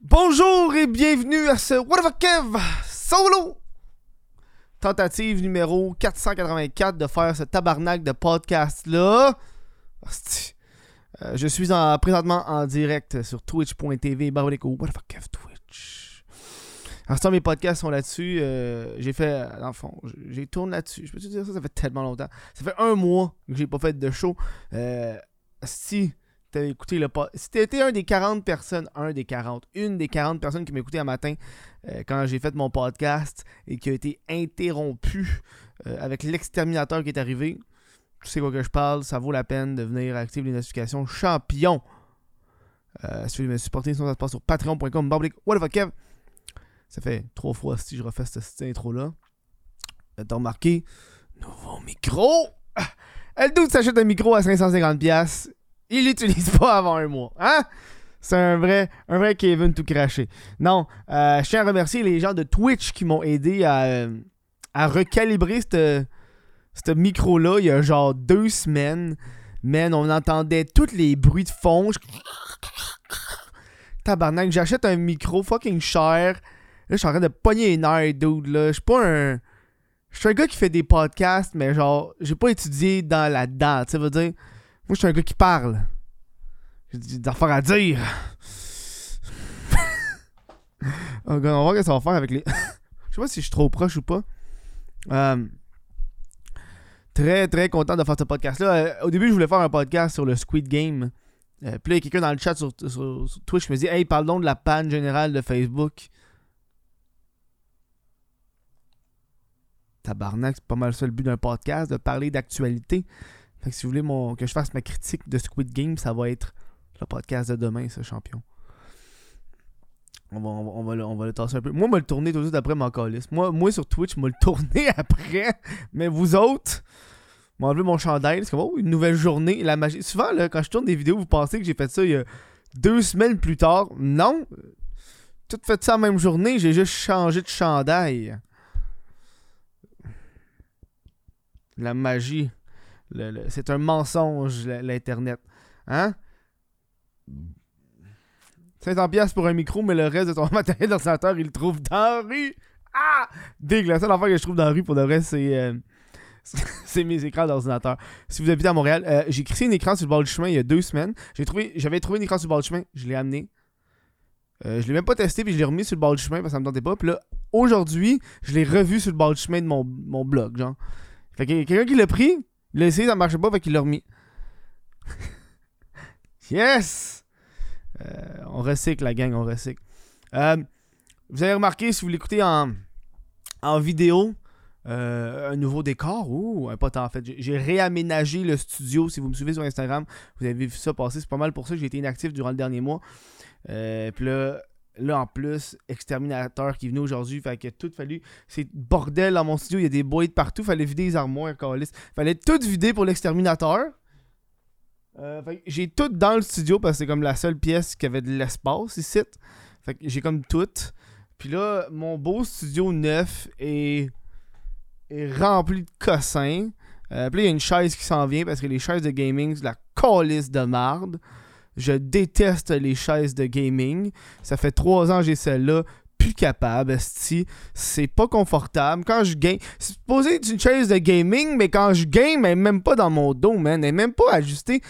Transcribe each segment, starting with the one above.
Bonjour et bienvenue à ce What the Kev solo Tentative numéro 484 de faire ce tabarnak de podcast là. Euh, je suis en, présentement en direct sur twitch.tv What the Kev Twitch? Alors, mes podcasts sont là-dessus. Euh, j'ai fait, dans le fond, j'ai tourné là-dessus. Je peux te dire ça, ça fait tellement longtemps. Ça fait un mois que j'ai pas fait de show. Euh, si t'as écouté le podcast. Si t'étais un des 40 personnes, un des 40, une des 40 personnes qui m'écoutaient un matin euh, quand j'ai fait mon podcast et qui a été interrompu euh, avec l'exterminateur qui est arrivé, tu sais quoi que je parle, ça vaut la peine de venir activer les notifications champion. Euh, si tu veux me supporter, sinon ça se passe sur patreon.com. What the? Ça fait trois fois si je refais cette, intro-là. T'as remarqué? Nouveau micro! Elle doute s'achète un micro à 550$ il l'utilise pas avant un mois. Hein? C'est un vrai, un vrai Kevin tout craché. Non, euh, je tiens à remercier les gens de Twitch qui m'ont aidé à, euh, recalibrer ce micro-là il y a genre deux semaines. Man, on entendait tous les bruits de fond. Tabarnak, j'achète un micro fucking cher. Là, je suis en train de pogner une heure, dude. Là, je suis pas un. Je suis un gars qui fait des podcasts, mais genre, j'ai pas étudié dans la dent. Tu sais, dire. Moi, je suis un gars qui parle. J'ai des affaires à dire. oh, on va voir ce que ça va faire avec les. je sais pas si je suis trop proche ou pas. Euh, très, très content de faire ce podcast-là. Euh, au début, je voulais faire un podcast sur le Squid Game. Euh, puis là, il y a quelqu'un dans le chat sur, Twitch qui me dit Hey, parlons de la panne générale de Facebook. Tabarnak, c'est pas mal ça le but d'un podcast, de parler d'actualité. Fait que si vous voulez que je fasse ma critique de Squid Game, ça va être le podcast de demain, ce champion. On va, on, va, on, va, le, tasser un peu. Moi, vais le tourner tout de suite après mon calice. Moi, moi, sur Twitch, je vais le tourner après. Mais vous autres, m'enlever mon chandail. C'est comme, oh, une nouvelle journée. La magie. Souvent, là, quand je tourne des vidéos, vous pensez que j'ai fait ça il y a deux semaines plus tard. Non. Tout fait ça la même journée. J'ai juste changé de chandail. La magie c'est un mensonge, l'Internet. Hein? 500 pièces pour un micro, mais le reste de ton matériel d'ordinateur, il le trouve dans la rue. Ah! Dégueu, la seule affaire que je trouve dans la rue pour le reste, c'est... Euh, mes écrans d'ordinateur. Si vous habitez à Montréal, euh, j'ai créé un écran sur le bord du chemin il y a deux semaines. Trouvé, j'avais trouvé un écran sur le bord du chemin, je l'ai amené. Euh, je l'ai même pas testé, puis je l'ai remis sur le bord du chemin parce que ça me tentait pas. Puis là, aujourd'hui, je l'ai revu sur le bord du chemin de mon, mon blog, genre. Fait que quelqu'un qui l'a pris, il essayé, ça marchait pas, fait qu'il l'a remis. yes! Euh, on recycle la gang, on recycle. Euh, vous avez remarqué, si vous l'écoutez en, en vidéo, euh, un nouveau décor. Ouh, pas tant en fait. J'ai réaménagé le studio. Si vous me suivez sur Instagram, vous avez vu ça passer. C'est pas mal pour ça que j'ai été inactif durant le dernier mois. Puis là, Là, en plus, exterminateur qui est venu aujourd'hui. Fait que tout fallu. C'est bordel dans mon studio. Il y a des boîtes partout. Fallait vider les armoires, calice. Fallait tout vider pour l'exterminateur. Euh, j'ai tout dans le studio parce que c'est comme la seule pièce qui avait de l'espace ici. Fait que j'ai comme tout. Puis là, mon beau studio neuf est, est rempli de cossins. Euh, puis là, il y a une chaise qui s'en vient parce que les chaises de gaming, c'est la calice de marde. Je déteste les chaises de gaming. Ça fait trois ans que j'ai celle-là. Plus capable, C'est pas confortable. Quand je game. C'est supposé être une chaise de gaming, mais quand je game, elle est même pas dans mon dos, man. Elle est même pas ajustée.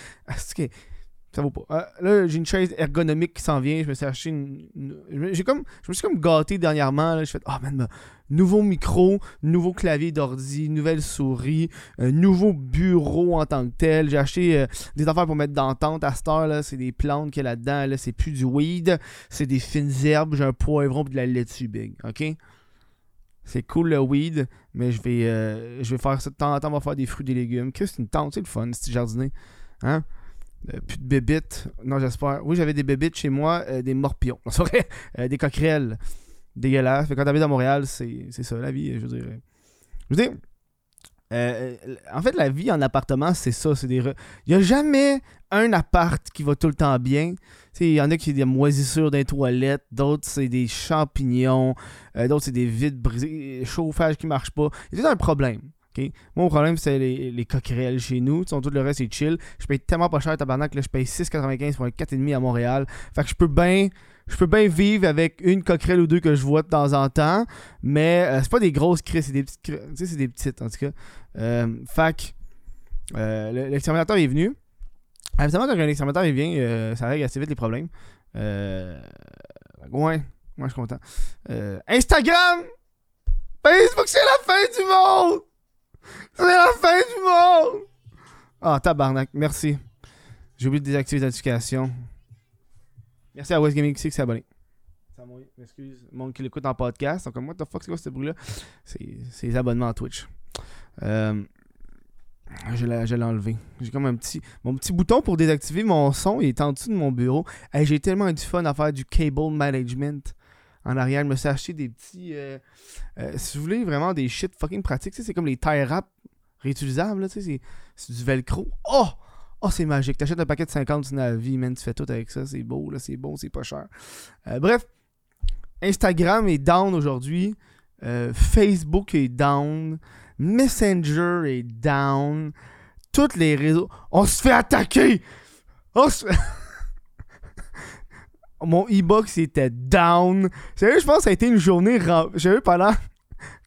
Ça vaut pas. Euh, là, j'ai une chaise ergonomique qui s'en vient. Je me suis acheté une. j'ai comme, je me suis comme gâté dernièrement. Là. Je fais, oh man, nouveau micro, nouveau clavier d'ordi, nouvelle souris, un nouveau bureau en tant que tel. J'ai acheté euh, des affaires pour mettre dans tente à cette heure. C'est des plantes qu'il y a là-dedans. Là. C'est plus du weed. C'est des fines herbes. J'ai un poivron et de la laitue big. OK? C'est cool le weed, mais je vais, euh, je vais faire ça de temps en temps. On va faire des fruits et des légumes. Qu'est-ce que c'est une tente? C'est le fun, c'est jardiner. Hein? Euh, plus de bébites. Non, j'espère. Oui, j'avais des bébites chez moi, euh, des morpions. C'est vrai, euh, des coquerelles. Dégueulasses. Quand t'habites à Montréal, c'est ça la vie, je veux dire. Je veux dire. en fait, la vie en appartement, c'est ça. Il n'y a jamais un appart qui va tout le temps bien. Il y en a qui ont des moisissures dans les toilettes, d'autres c'est des champignons, d'autres c'est des vides brisés, chauffage qui marche pas. Il y un problème. Mon problème, c'est les, les coquerelles chez nous. tout le reste, c'est chill. Je paye tellement pas cher, tabarnak. Là, je paye 6,95 pour un 4,5 à Montréal. Fait que je peux bien je peux bien vivre avec une coquerelle ou deux que je vois de temps en temps, mais euh, c'est pas des grosses crises, c'est des petites Tu sais, c'est des petites en tout cas. Euh, fac, euh, l'exterminateur est venu. Évidemment, quand un exterminateur vient, euh, ça règle assez vite les problèmes. Ouais, moi je suis content. Instagram! Facebook, c'est la fin du monde! C'est la fin du monde! Ah, tabarnak, merci. J'ai oublié de désactiver les notifications. Merci à West Gaming qui s'est abonné. Ça m'a- Excuse, le monde qui l'écoute en podcast. Donc, what the fuck, c'est quoi ce bruit-là? C'est les abonnements à Twitch. Euh, je l'ai enlevé. J'ai comme un petit. Mon petit bouton pour désactiver mon son, il est en dessous de mon bureau. J'ai tellement du fun à faire du cable management. En arrière, je me suis acheté des petits. euh, euh, si vous voulez vraiment des shit fucking pratiques, tu c'est comme les tie wraps réutilisables, tu c'est- du velcro. Oh! Oh, c'est magique. T'achètes un paquet de 50 dans la vie, man, tu fais tout avec ça. C'est beau, là, c'est bon, c'est pas cher. Euh, bref, Instagram est down aujourd'hui. Facebook est down. Messenger est down. Tous les réseaux. On se fait attaquer! On Mon e-box était down. Sérieux, je pense que ça a été une journée. eu pendant.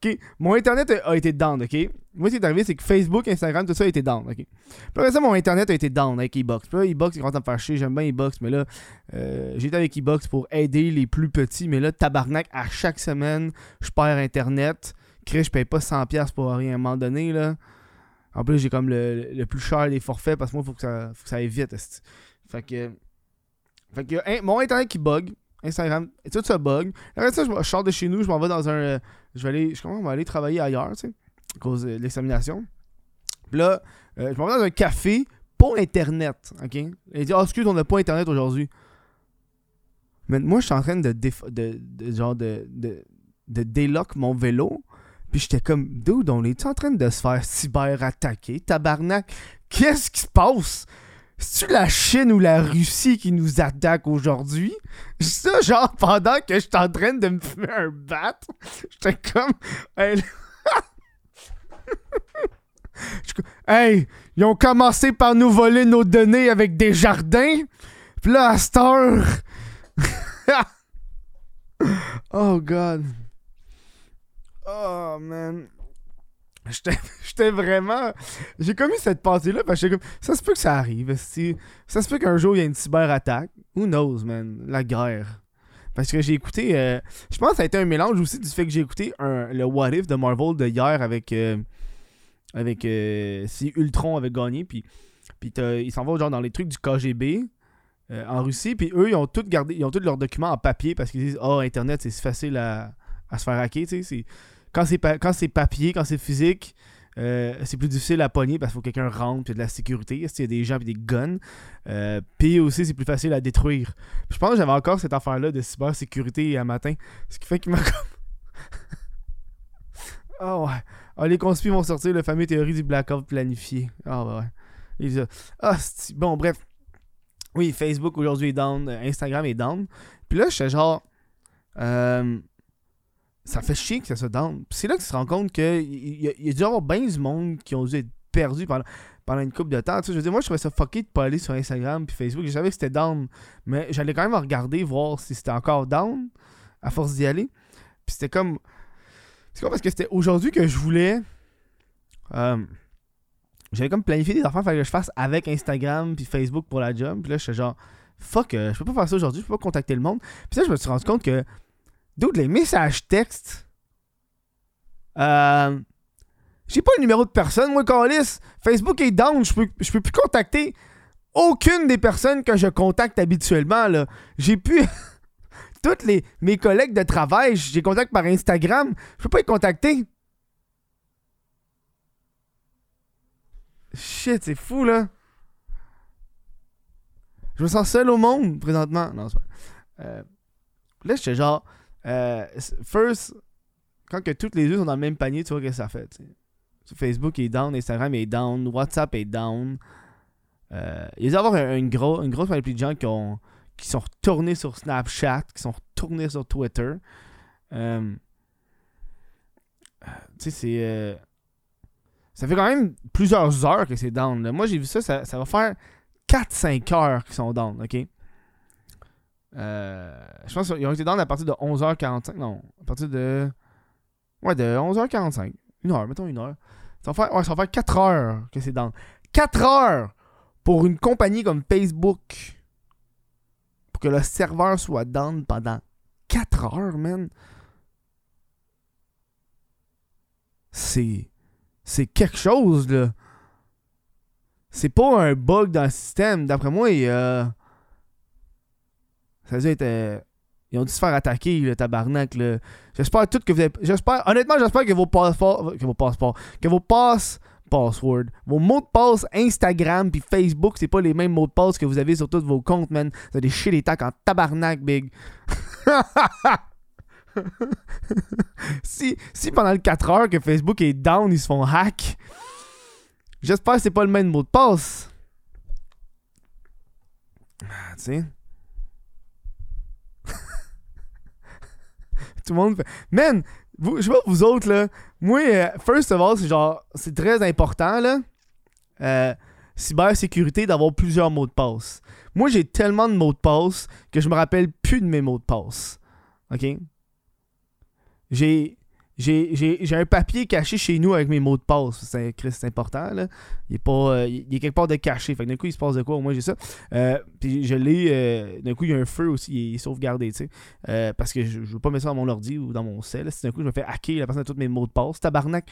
Ok, mon internet a été down, ok? Moi, ce qui est arrivé, c'est que Facebook, Instagram, tout ça a été down, ok? Puis après ça, mon internet a été down avec e-box. Puis là, e-box, il commence à me faire chier. J'aime bien e-box, mais là, euh, j'étais avec e-box pour aider les plus petits. Mais là, tabarnak, à chaque semaine, je perds internet. Chris, je paye pas 100$ pour rien à un moment donné, là. En plus, j'ai comme le, le plus cher des forfaits parce que moi, il faut que ça, faut que ça aille vite. Fait que. Fait que hein, mon internet qui bug. Instagram, et tout ça bug. Après ça, je, sors de chez nous, je m'en vais dans un. euh, je vais aller. Je commence à aller travailler ailleurs, tu sais. À cause de l'examination. Puis là, euh, je m'en vais dans un café, pas internet. OK? Il dit, ah, excuse, on n'a pas internet aujourd'hui. Mais moi, je suis en train de, déf- de, de- genre de, de, de délock mon vélo. Puis j'étais comme, dude, on est en train de se faire cyber-attaquer? Tabarnak, qu'est-ce qui se passe? C'est-tu la Chine ou la Russie qui nous attaque aujourd'hui? Ça, genre, pendant que j'étais en de me fumer un bat, j'étais comme, hey, hey, ils ont commencé par nous voler nos données avec des jardins. Puis là, à cette heure. oh, God. Oh, man. J'étais vraiment. J'ai comme eu cette pensée-là parce que. Ça se peut que ça arrive. Ça se peut qu'un jour il y ait une cyberattaque. Who knows, man? La guerre. Parce que j'ai écouté. euh, je pense que ça a été un mélange aussi du fait que j'ai écouté un- le What If de Marvel de hier avec. euh, avec. euh, si Ultron avait gagné. Puis, puis ils s'en vont genre dans les trucs du KGB. euh, en Russie, puis eux, ils ont tout gardé, ils ont tous leurs documents en papier parce qu'ils disent Oh, Internet, c'est facile à, à se faire hacker. tu sais, Quand c'est papier, quand c'est physique, euh, c'est plus difficile à pogner parce qu'il faut que quelqu'un rentre, puis y a de la sécurité. Il y a des gens et des guns? Euh, puis aussi, c'est plus facile à détruire. Puis je pense que j'avais encore cette affaire-là de cybersécurité un matin. Ce qui fait qu'il m'a. Ah ouais. Ah, les conspis vont sortir le fameux théorie du blackout planifié. Ah ouais. Ils, euh, Ah, bon, bref. Oui, Facebook aujourd'hui est down, euh, Instagram est down. Puis là, j'étais genre. euh, ça fait chier que ça down. Puis c'est là que tu te rends compte qu'il y, a- y a dû y avoir bien du monde qui ont dû être perdus pendant, pendant une couple de temps. Tu sais, je veux dire, moi, je trouvais ça fucké de pas aller sur Instagram puis Facebook. Je savais que c'était down. Mais j'allais quand même regarder, voir si c'était encore down à force d'y aller. Puis c'était comme. C'est quoi parce que c'était aujourd'hui que je voulais. euh, j'avais comme planifié des affaires fallait que je fasse avec Instagram puis Facebook pour la job. Puis là, j'étais genre, fuck, euh, je peux pas faire ça aujourd'hui, je peux pas contacter le monde. Puis là, je me suis rendu compte que, d'autres les messages textes, euh, j'ai pas le numéro de personne, moi, Calis. Facebook est down, je peux, je peux plus contacter aucune des personnes que je contacte habituellement, là. J'ai pu. Toutes les, mes collègues de travail, j'ai contact par Instagram, je peux pas les contacter. Shit, c'est fou, là. Je me sens seul au monde, présentement. Non, c'est pas. Euh, là, j'étais genre. Euh, first, quand que toutes les deux sont dans le même panier, tu vois que ça fait. Facebook est down, Instagram est down, WhatsApp est down. Euh, il y a avoir un- une, gros, une grosse panoplie de gens qui, ont, qui sont retournés sur Snapchat, qui sont retournés sur Twitter. Euh, tu sais, c'est. ça fait quand même plusieurs heures que c'est down. Moi, j'ai vu ça, ça, ça va faire 4-5 heures qu'ils sont down, ok? Euh, je pense qu'ils ont été down à partir de 11h45. Non, à partir de. Ouais, de 11h45. Une heure, mettons une heure. Ça va faire, ouais, ça va faire 4 heures que c'est down. 4 heures pour une compagnie comme Facebook. Pour que le serveur soit down pendant 4 heures, man. C'est. C'est quelque chose, là. C'est pas un bug dans le système. D'après moi, il, euh, ça veut dire euh, ils ont dû se faire attaquer, le tabarnak. J'espère tout que vous avez. J'espère. Honnêtement, j'espère que vos passeports. Que vos passeports. Que vos. Password. Vos mots de passe Instagram puis Facebook, c'est pas les mêmes mots de passe que vous avez sur tous vos comptes, man. Vous des shit les tacs en tabarnak, big. si, si pendant le 4 heures que Facebook est down, ils se font hack, j'espère que c'est pas le même mot de passe. Ah, tu sais. Tout le monde fait. Man, vous, je sais vous autres, là. Moi, euh, first of all, c'est genre. C'est très important, là. Euh, cybersécurité d'avoir plusieurs mots de passe. Moi, j'ai tellement de mots de passe que je me rappelle plus de mes mots de passe. OK? J'ai j'ai un papier caché chez nous avec mes mots de passe. C'est important. Là. Il, est pas, euh, il est quelque part de caché. Fait d'un coup, il se passe de quoi? Au moins, j'ai ça. Euh, puis je l'ai. Euh, d'un coup, il y a un feu aussi. Il est sauvegardé. parce que je, je veux pas mettre ça dans mon ordi ou dans mon cell. Si d'un coup, je me fais hacker la personne a tous mes mots de passe. Tabarnak.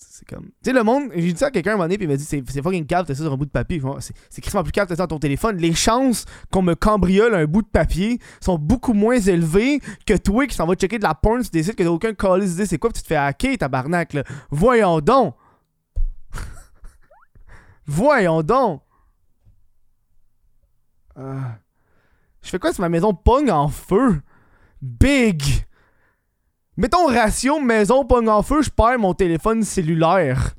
C'est comme. Tu sais, le monde. J'ai dit ça à quelqu'un un moment donné, puis il m'a dit c'est, fucking cave, t'as ça sur un bout de papier. C'est, quasiment plus cave, t'as ça dans ton téléphone. Les chances qu'on me cambriole un bout de papier sont beaucoup moins élevées que toi qui s'en va checker de la porn, tu décides que t'as aucun call idée c'est quoi, puis tu te fais hacker, tabarnak, là. Voyons donc. Voyons donc. Euh, je fais quoi si ma maison pogne en feu? Big! Mettons ratio maison pogne en feu, je perds mon téléphone cellulaire.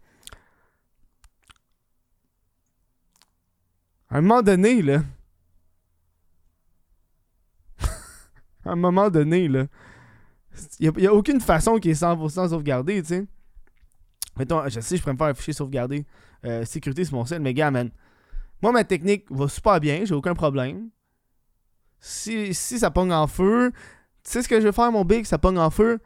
À un moment donné, là. à un moment donné, là. Il n'y a, aucune façon qui est 100% sauvegardée, tu sais. Mettons, je sais, je pourrais me faire un fichier sauvegarder. Euh, sécurité, c'est mon seul, mais gars, man. Moi, ma technique va super bien, j'ai aucun problème. Si, si ça pogne en feu, sais ce que je vais faire, mon big, ça pogne en feu.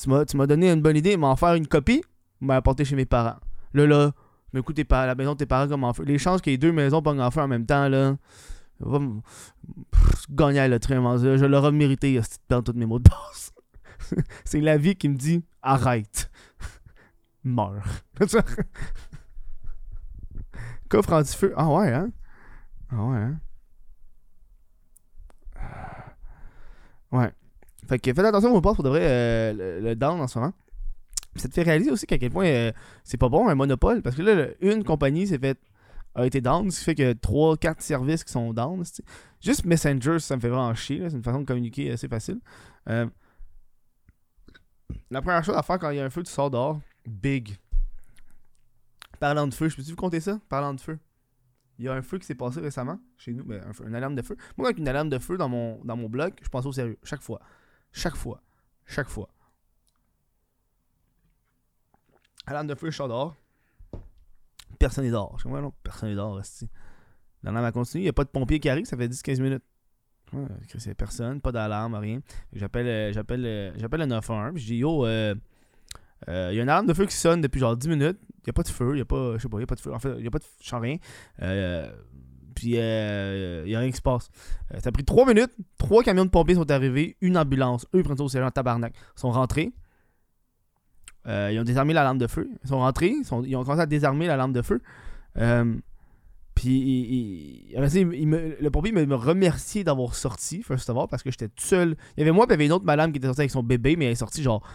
Tu m'as donné une bonne idée, m'en faire une copie, m'a apporté chez mes parents. Là, là, mais écoute, pas la maison de tes parents comme en feu. Les chances que les deux maisons pognent en feu en même temps, là. Gagner le train, je l'aurais mérité dans tous mes mots de passe. C'est la vie qui me dit arrête. Meurs. Coffre anti-feu. Ah ouais, hein? Ah ouais, hein? Ouais. Fait que faites attention au passe pour de vrai euh, le, down en ce moment. ça te fait réaliser aussi qu'à quel point euh, c'est pas bon un monopole. Parce que là, une compagnie s'est fait a été down, ce qui fait que 3-4 services qui sont down. Juste Messenger, ça me fait vraiment chier. C'est une façon de communiquer assez facile. Euh, la première chose à faire quand il y a un feu, tu sors dehors. Big. Parlant de feu, je peux-tu vous compter ça? Parlant de feu. Il y a un feu qui s'est passé récemment chez nous, mais un une alarme de feu. Moi, avec une alarme de feu dans mon, dans mon bloc, je pense au sérieux, chaque fois. Chaque fois. Chaque fois. Alarme de feu, je sors dehors. Personne n'est dehors. Je non, personne n'est dehors, L'alarme a continué, il n'y a pas de pompier qui arrive, ça fait 10-15 minutes. C'est personne, pas d'alarme, rien. J'appelle euh, j'appelle euh, j'appelle le 911, puis je dis yo euh, il y a une alarme de feu qui sonne depuis genre 10 minutes. Il n'y a pas de feu, il n'y a pas. Je sais pas, il a pas de feu. En fait, il n'y a pas de. Je sens rien. Puis il n'y a rien qui se passe. ça a pris 3 minutes. Trois camions de pompiers sont arrivés. Une ambulance. Eux, ils prennent ça au sérieux en tabarnak. Ils sont rentrés. ils ont désarmé la lampe de feu. Ils sont rentrés. Ils, ont commencé à désarmer la lampe de feu. Puis le pompier me, remerciait d'avoir sorti, first of all, parce que j'étais tout seul. Il y avait moi, puis il y avait une autre madame qui était sortie avec son bébé, mais elle est sortie genre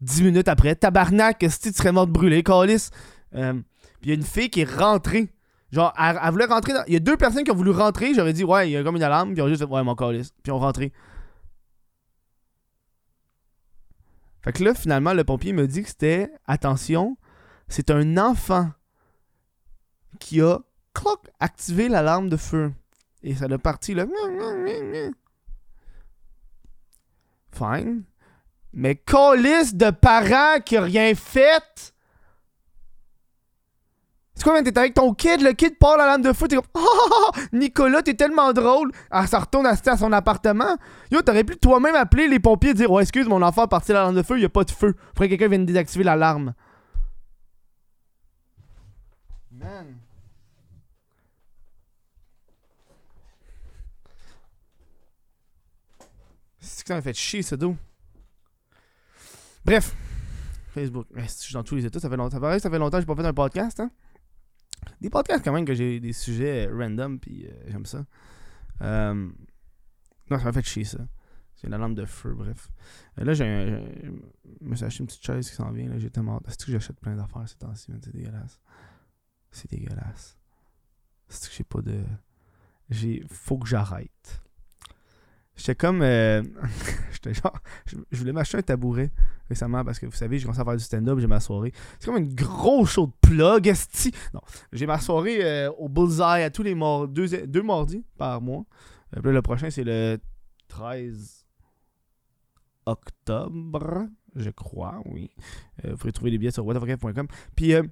10 minutes après. Tabarnak, si tu serais mort de brûler, Calis. Euh, puis il y a une fille qui est rentrée. Genre, elle, voulait rentrer dans... Il y a deux personnes qui ont voulu rentrer. J'aurais dit, ouais, il y a comme une alarme. Puis ont juste fait, ouais, mon Calis. Puis ont rentré. Fait que là, finalement, le pompier me dit que c'était, attention, c'est un enfant qui a activer l'alarme de feu. Et ça a parti là. Fine. Mais colis de parents qui n'ont rien fait. C'est quoi, man? T'es avec ton kid, le kid part la lame de feu, t'es comme. Oh, Nicolas, t'es tellement drôle. Elle se retourne à, à son appartement. Yo, t'aurais pu toi-même appeler les pompiers et dire Oh, excuse, mon enfant a parti la lame de feu, y a pas de feu. Faudrait que quelqu'un vienne désactiver l'alarme. Man. C'est que ça m'a fait chier, ce dos. Bref. Facebook. Je suis dans tous les états. Ça fait longtemps, pareil, ça fait longtemps que j'ai pas fait un podcast. Hein? Des podcasts quand même que j'ai des sujets random puis euh, j'aime ça. Euh, Non, ça m'a fait chier ça. C'est la lampe de feu, bref. Euh, là, j'ai Je me suis acheté une petite chaise qui s'en vient. Là, j'ai tellement. C'est que j'achète plein d'affaires ces temps-ci, C'est dégueulasse. C'est dégueulasse. C'est que j'ai pas de. J'ai. Faut que j'arrête. J'étais comme. euh, J'étais genre. Je voulais m'acheter un tabouret récemment parce que vous savez, j'ai commencé à faire du stand-up, j'ai ma soirée. C'est comme une grosse show de plug, esti. Non, j'ai ma soirée euh, au Bullseye à tous les mardis, deux, deux mardis par mois. Euh, le prochain, c'est le 13 octobre, je crois, oui. Vous pourrez trouver les billets sur whatthefuck.com. Puis, puis là,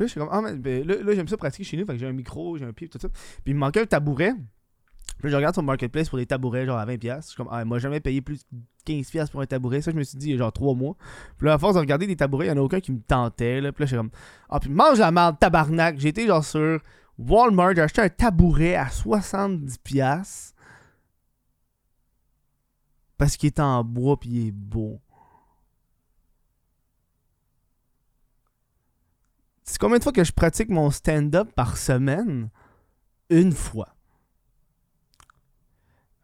je suis comme, ah, mais, ben, là, là, j'aime ça pratiquer chez nous, fait que j'ai un micro, j'ai un pied, tout ça. Puis il me manquait un tabouret. Puis je regarde sur Marketplace pour des tabourets, genre à 20$. Je suis comme, ah, moi, jamais payé plus de 15$ pour un tabouret. Ça, je me suis dit, genre 3 mois. Puis là, à force de regarder des tabourets, il n'y en a aucun qui me tentait. Là. Puis là, je suis comme, ah, puis mange la merde, tabarnak. Été genre sur Walmart, j'ai acheté un tabouret à 70$. Parce qu'il est en bois, puis il est beau. C'est combien de fois que je pratique mon stand-up par semaine? Une fois.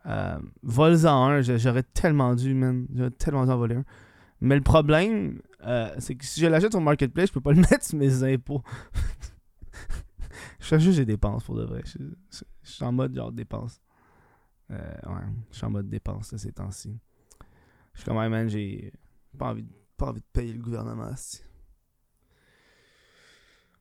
Euh, Vols-en un, j'a- j'aurais tellement dû, man. J'aurais tellement dû en voler un. Mais le problème, euh, c'est que si je l'achète sur Marketplace, je peux pas le mettre sur mes impôts. je fais juste des dépenses pour de vrai. Je, suis en mode genre dépenses. Euh, ouais, je suis en mode dépenses ces temps-ci. Je suis comme, ouais, man, j'ai pas envie, pas envie de payer le gouvernement.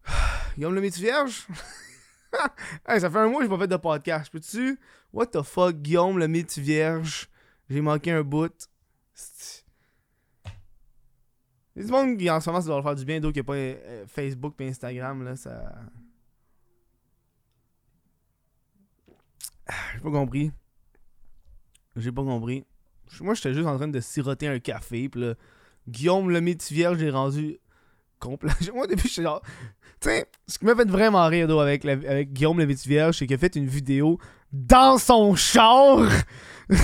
Guillaume le métier vierge? hey, ça fait un mois que j'ai pas fait de podcast. Peux-tu? What the fuck, Guillaume le métier vierge? J'ai manqué un bout. Il y a du monde qui en ce moment ça doit leur faire du bien, d'autres qui a pas euh, Facebook et Instagram là, ça. Ah, J'ai pas compris. J'ai pas compris. Moi j'étais juste en train de siroter un café, pis là, Guillaume le métier vierge, j'ai rendu complet. Moi au début j'étais genre. Tu sais, ce qui m'a fait vraiment rire avec, avec Guillaume le vierge, c'est qu'il a fait une vidéo dans son char.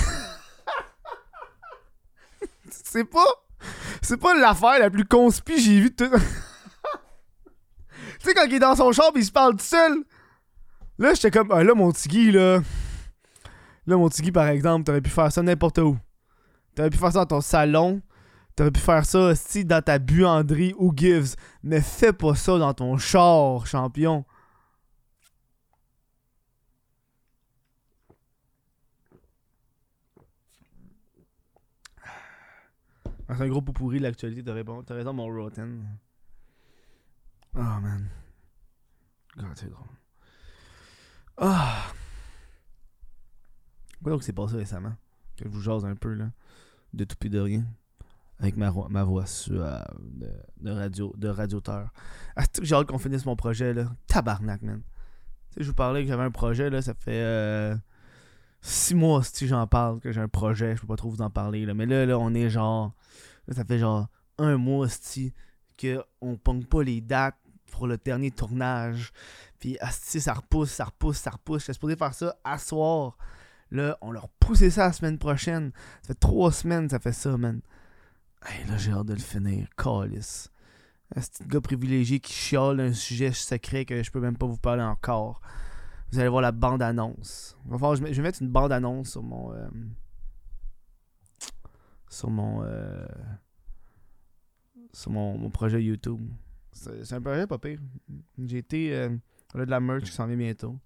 c'est pas. C'est pas l'affaire la plus conspi que j'ai vue de tout. tu sais, quand il est dans son char pis il se parle tout seul. Là, j'étais comme, ah, là, mon tigui, là. Là, mon tigui, par exemple, t'aurais pu faire ça n'importe où. T'aurais pu faire ça dans ton salon. T'aurais pu faire ça aussi dans ta buanderie ou gives. Mais fais pas ça dans ton char, champion. C'est un gros pot pourri l'actualité, t'as raison, t'as raison, mon Rotten. Oh man. God, c'est drôle. Ah. Quoi donc s'est passé récemment? Que je vous jase un peu là. De tout pis de rien. Avec ma, voix suave de, de radio de radioteur. Ah, j'ai hâte qu'on finisse mon projet là. Tabarnak, man. Tu sais, je vous parlais que j'avais un projet là, ça fait euh, six mois si j'en parle que j'ai un projet, je peux pas trop vous en parler là. Mais là, là, on est genre. Là, ça fait genre un mois si que on pogne pas les dates pour le dernier tournage. Puis asti, ça repousse, ça repousse, ça repousse. J'étais supposé faire ça à soir. Là, on leur poussé ça la semaine prochaine. Ça fait trois semaines ça fait ça, man. Hey, là, j'ai hâte de le finir. Calice. Un petit gars privilégié qui chiale un sujet secret que je peux même pas vous parler encore? Vous allez voir la bande-annonce. Que Je vais mettre une bande-annonce sur mon... euh, sur mon... euh, sur mon, projet YouTube. C'est un projet pas pire. J'ai été... euh, on a de la merch qui s'en vient bientôt.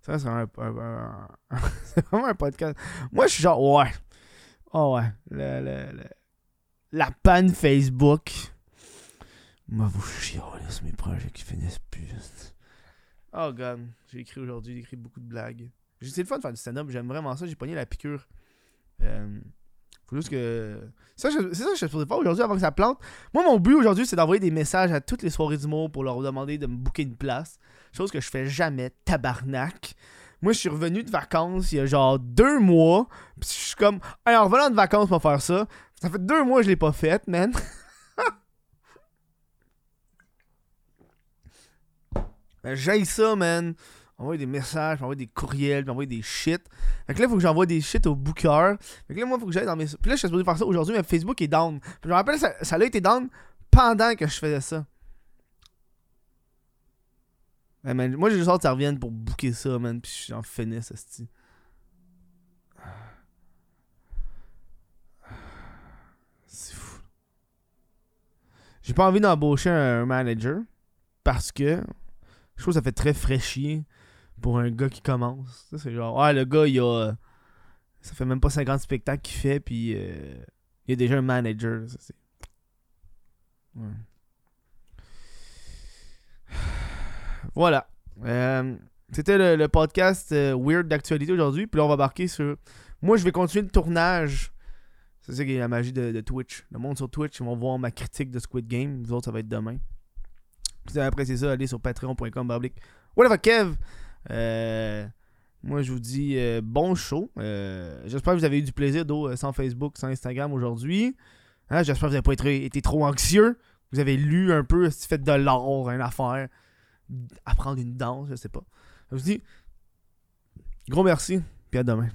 Ça, c'est un, un- vraiment un podcast. Moi, je suis genre, ouais. Oh, ouais. Le, le- le- la panne Facebook. Moi, vous chialez mes projets qui finissent plus. Oh, God. J'ai écrit aujourd'hui, j'ai écrit beaucoup de blagues. J'ai- le fun de faire du stand-up. J'aime vraiment ça. J'ai pogné la piqûre. euh, Faut juste que. C'est ça, que je- supposé faire aujourd'hui avant que ça plante. Moi, mon but aujourd'hui, c'est d'envoyer des messages à toutes les soirées d'humour pour leur demander de me booker une place. Chose que je fais jamais, tabarnak. Moi, je suis revenu de vacances il y a genre deux mois. Puis je suis comme, hey, en revenant de vacances pour faire ça. Ça fait deux mois que je l'ai pas fait, man. Ben, J'aille ça, man. Envoyer des messages, envoyer des courriels, envoyer des shit. Fait que là, faut que j'envoie des shit au booker. Fait que là, moi, faut que j'aille dans mes. Puis là, je suis supposé faire ça aujourd'hui, mais Facebook est down. Je me rappelle, ça, ça a été down pendant que je faisais ça. Man, moi, j'ai juste hâte que ça revienne pour booker ça, man. Puis j'en finisse, esti. C'est fou. J'ai pas envie d'embaucher un manager parce que je trouve que ça fait très fraîchier pour un gars qui commence. Ça, C'est genre, ouais, le gars, il a. Ça fait même pas 50 spectacles qu'il fait, puis euh, il y a déjà un manager. Ça, Ouais. Voilà. Euh, C'était le, podcast euh, Weird d'actualité aujourd'hui. Puis là, on va embarquer sur. Moi, je vais continuer le tournage. C'est ça qui est la magie de, Twitch. Le monde sur Twitch, ils vont voir ma critique de Squid Game. Vous autres, ça va être demain. Si vous avez apprécié ça, allez sur patreon.com. Whatever Kev. Euh, moi, je vous dis bon show. J'espère que vous avez eu du plaisir d'eau sans Facebook, sans Instagram aujourd'hui. Hein, J'espère que vous n'avez pas été, trop anxieux. Vous avez lu un peu, fait de l'art, une affaire. Apprendre une danse, je sais pas. Je vous dis gros merci, puis à demain.